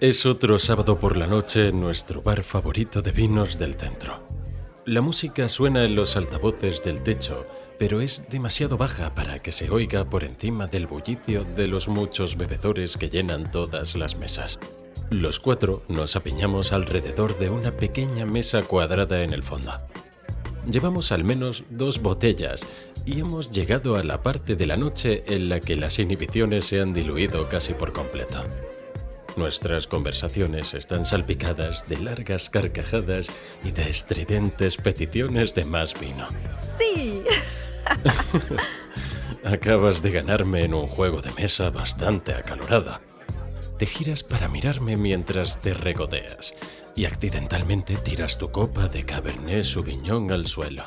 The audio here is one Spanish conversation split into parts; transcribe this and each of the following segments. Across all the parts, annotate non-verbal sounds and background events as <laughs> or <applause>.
Es otro sábado por la noche en nuestro bar favorito de vinos del centro. La música suena en los altavoces del techo, pero es demasiado baja para que se oiga por encima del bullicio de los muchos bebedores que llenan todas las mesas. Los cuatro nos apiñamos alrededor de una pequeña mesa cuadrada en el fondo. Llevamos al menos dos botellas y hemos llegado a la parte de la noche en la que las inhibiciones se han diluido casi por completo. Nuestras conversaciones están salpicadas de largas carcajadas y de estridentes peticiones de más vino. Sí. <laughs> Acabas de ganarme en un juego de mesa bastante acalorado. Te giras para mirarme mientras te regodeas y accidentalmente tiras tu copa de Cabernet Sauvignon al suelo.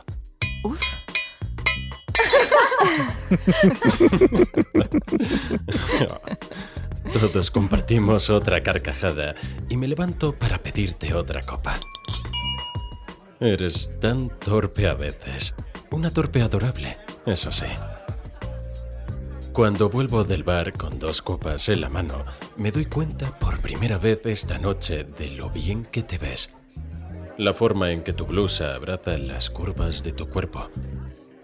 Uf. <laughs> <laughs> Todos compartimos otra carcajada y me levanto para pedirte otra copa. Eres tan torpe a veces. Una torpe adorable, eso sí. Cuando vuelvo del bar con dos copas en la mano, me doy cuenta por primera vez esta noche de lo bien que te ves. La forma en que tu blusa abraza las curvas de tu cuerpo.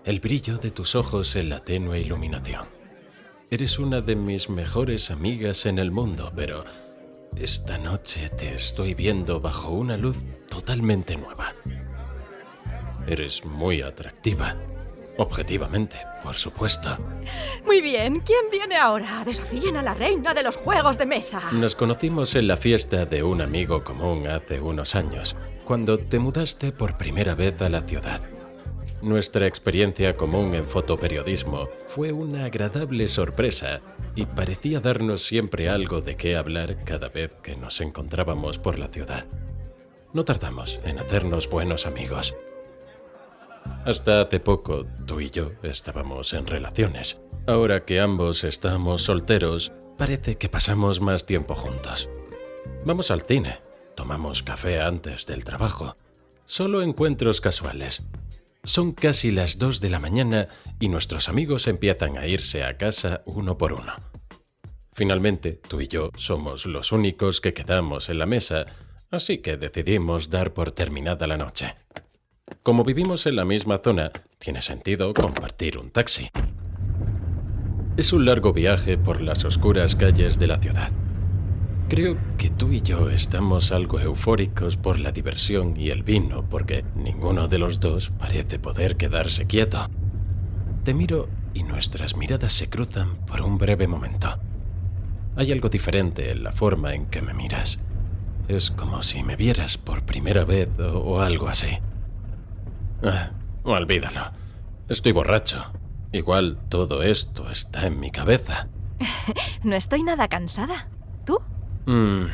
El brillo de tus ojos en la tenue iluminación. Eres una de mis mejores amigas en el mundo, pero esta noche te estoy viendo bajo una luz totalmente nueva. Eres muy atractiva. Objetivamente, por supuesto. Muy bien. ¿Quién viene ahora? Desafíen a la reina de los juegos de mesa. Nos conocimos en la fiesta de un amigo común hace unos años, cuando te mudaste por primera vez a la ciudad. Nuestra experiencia común en fotoperiodismo fue una agradable sorpresa y parecía darnos siempre algo de qué hablar cada vez que nos encontrábamos por la ciudad. No tardamos en hacernos buenos amigos. Hasta hace poco, tú y yo estábamos en relaciones. Ahora que ambos estamos solteros, parece que pasamos más tiempo juntos. Vamos al cine, tomamos café antes del trabajo. Solo encuentros casuales. Son casi las 2 de la mañana y nuestros amigos empiezan a irse a casa uno por uno. Finalmente, tú y yo somos los únicos que quedamos en la mesa, así que decidimos dar por terminada la noche. Como vivimos en la misma zona, tiene sentido compartir un taxi. Es un largo viaje por las oscuras calles de la ciudad. Creo que tú y yo estamos algo eufóricos por la diversión y el vino porque ninguno de los dos parece poder quedarse quieto. Te miro y nuestras miradas se cruzan por un breve momento. Hay algo diferente en la forma en que me miras. Es como si me vieras por primera vez o, algo así. Ah, olvídalo. Estoy borracho. Igual todo esto está en mi cabeza. <laughs> No estoy nada cansada. Mm,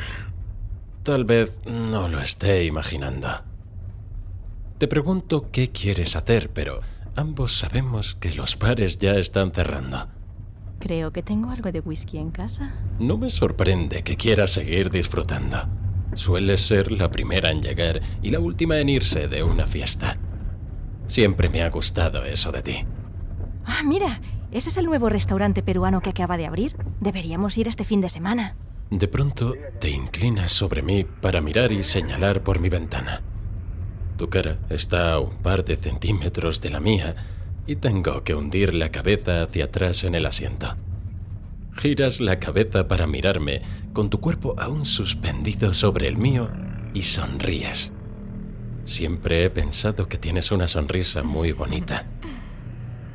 tal vez no lo esté imaginando. Te pregunto qué quieres hacer, pero ambos sabemos que los bares ya están cerrando. Creo que tengo algo de whisky en casa. No me sorprende que quieras seguir disfrutando. Sueles ser la primera en llegar y la última en irse de una fiesta. Siempre me ha gustado eso de ti. Ah, mira, ese es el nuevo restaurante peruano que acaba de abrir. Deberíamos ir este fin de semana. De pronto te inclinas sobre mí para mirar y señalar por mi ventana. Tu cara está a un par de centímetros de la mía y tengo que hundir la cabeza hacia atrás en el asiento. Giras la cabeza para mirarme con tu cuerpo aún suspendido sobre el mío y sonríes. Siempre he pensado que tienes una sonrisa muy bonita.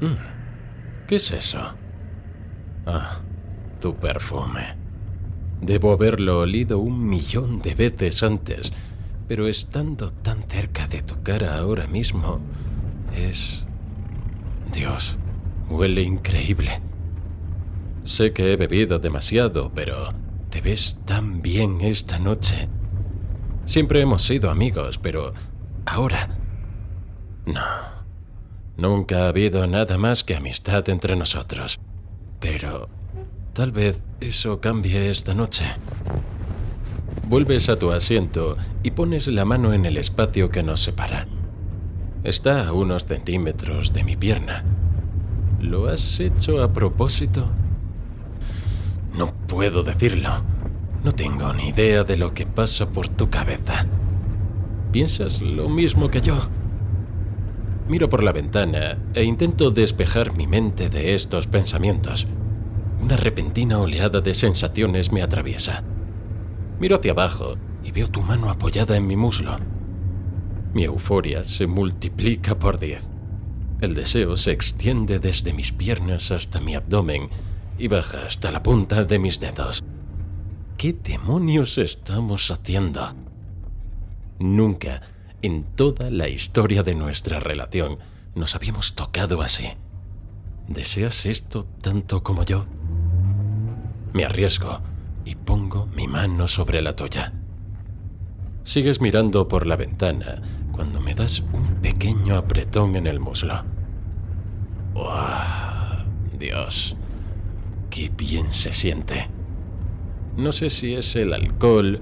Mm, ¿Qué es eso? Ah, tu perfume. Debo haberlo olido un millón de veces antes, pero estando tan cerca de tu cara ahora mismo, es... Dios, huele increíble. Sé que he bebido demasiado, pero te ves tan bien esta noche. Siempre hemos sido amigos, pero ahora... No. Nunca ha habido nada más que amistad entre nosotros. Pero Tal vez eso cambie esta noche. Vuelves a tu asiento y pones la mano en el espacio que nos separa. Está a unos centímetros de mi pierna. ¿Lo has hecho a propósito? No puedo decirlo. No tengo ni idea de lo que pasa por tu cabeza. ¿Piensas lo mismo que yo? Miro por la ventana e intento despejar mi mente de estos pensamientos. Una repentina oleada de sensaciones me atraviesa. Miro hacia abajo y veo tu mano apoyada en mi muslo. Mi euforia se multiplica por diez. El deseo se extiende desde mis piernas hasta mi abdomen y baja hasta la punta de mis dedos. ¿Qué demonios estamos haciendo? Nunca, en toda la historia de nuestra relación, nos habíamos tocado así. ¿Deseas esto tanto como yo? Me arriesgo y pongo mi mano sobre la tuya. Sigues mirando por la ventana cuando me das un pequeño apretón en el muslo. ¡Oh, Dios! ¡Qué bien se siente! No sé si es el alcohol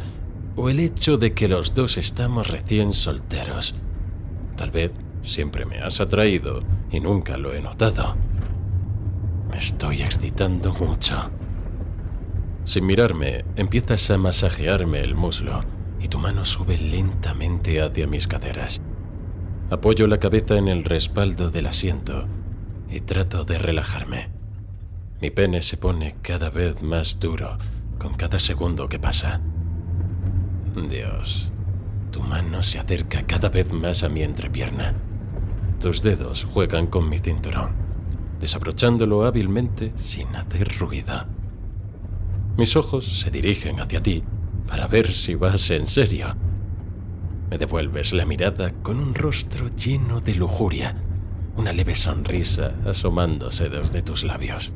o el hecho de que los dos estamos recién solteros. Tal vez siempre me has atraído y nunca lo he notado. Me estoy excitando mucho. Sin mirarme, empiezas a masajearme el muslo y tu mano sube lentamente hacia mis caderas. Apoyo la cabeza en el respaldo del asiento y trato de relajarme. Mi pene se pone cada vez más duro con cada segundo que pasa. Dios, tu mano se acerca cada vez más a mi entrepierna. Tus dedos juegan con mi cinturón, desabrochándolo hábilmente sin hacer ruido. Mis ojos se dirigen hacia ti para ver si vas en serio. Me devuelves la mirada con un rostro lleno de lujuria, una leve sonrisa asomándose desde tus labios.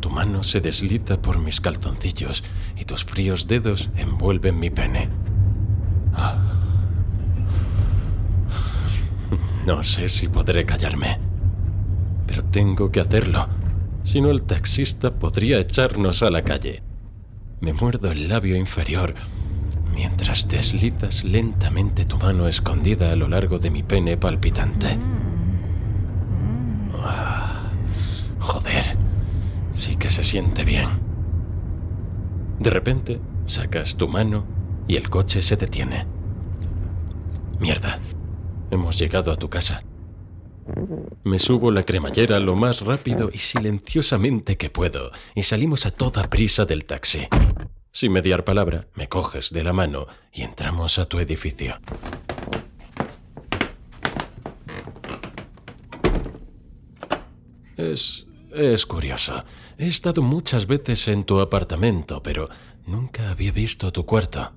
Tu mano se desliza por mis calzoncillos y tus fríos dedos envuelven mi pene. Ah. No sé si podré callarme, pero tengo que hacerlo. Si no, el taxista podría echarnos a la calle. Me muerdo el labio inferior mientras deslizas lentamente tu mano escondida a lo largo de mi pene palpitante. Ah, joder, sí que se siente bien. De repente, sacas tu mano y el coche se detiene. Mierda, hemos llegado a tu casa. Me subo la cremallera lo más rápido y silenciosamente que puedo y salimos a toda prisa del taxi. Sin mediar palabra, me coges de la mano y entramos a tu edificio. Es... es curioso. He estado muchas veces en tu apartamento, pero nunca había visto tu cuarto.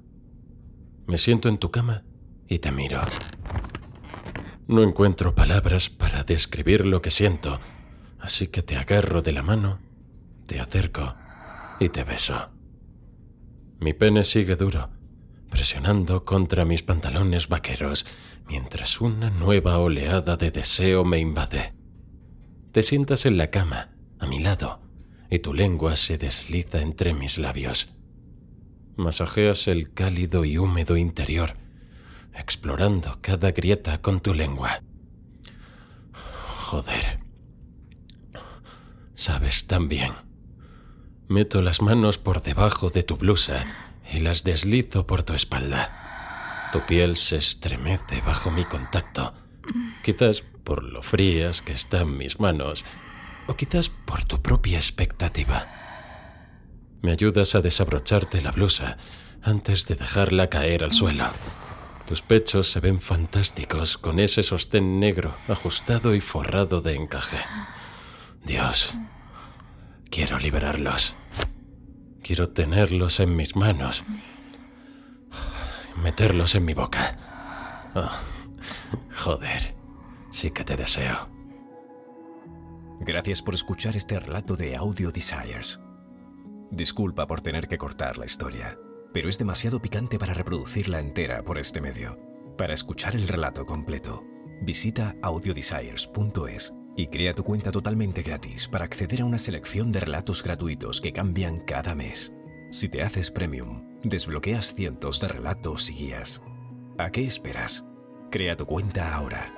Me siento en tu cama y te miro. No encuentro palabras para describir lo que siento, así que te agarro de la mano, te acerco y te beso. Mi pene sigue duro, presionando contra mis pantalones vaqueros, mientras una nueva oleada de deseo me invade. Te sientas en la cama, a mi lado, y tu lengua se desliza entre mis labios. Masajeas el cálido y húmedo interior, explorando cada grieta con tu lengua. Joder. Sabes tan bien. Meto las manos por debajo de tu blusa y las deslizo por tu espalda. Tu piel se estremece bajo mi contacto, quizás por lo frías que están mis manos, o quizás por tu propia expectativa. Me ayudas a desabrocharte la blusa antes de dejarla caer al suelo. Tus pechos se ven fantásticos con ese sostén negro ajustado y forrado de encaje. Dios, quiero liberarlos. Quiero tenerlos en mis manos. Meterlos en mi boca. Oh, joder, sí que te deseo. Gracias por escuchar este relato de Audio Desires. Disculpa por tener que cortar la historia pero es demasiado picante para reproducirla entera por este medio. Para escuchar el relato completo, visita audiodesires.es y crea tu cuenta totalmente gratis para acceder a una selección de relatos gratuitos que cambian cada mes. Si te haces premium, desbloqueas cientos de relatos y guías. ¿A qué esperas? Crea tu cuenta ahora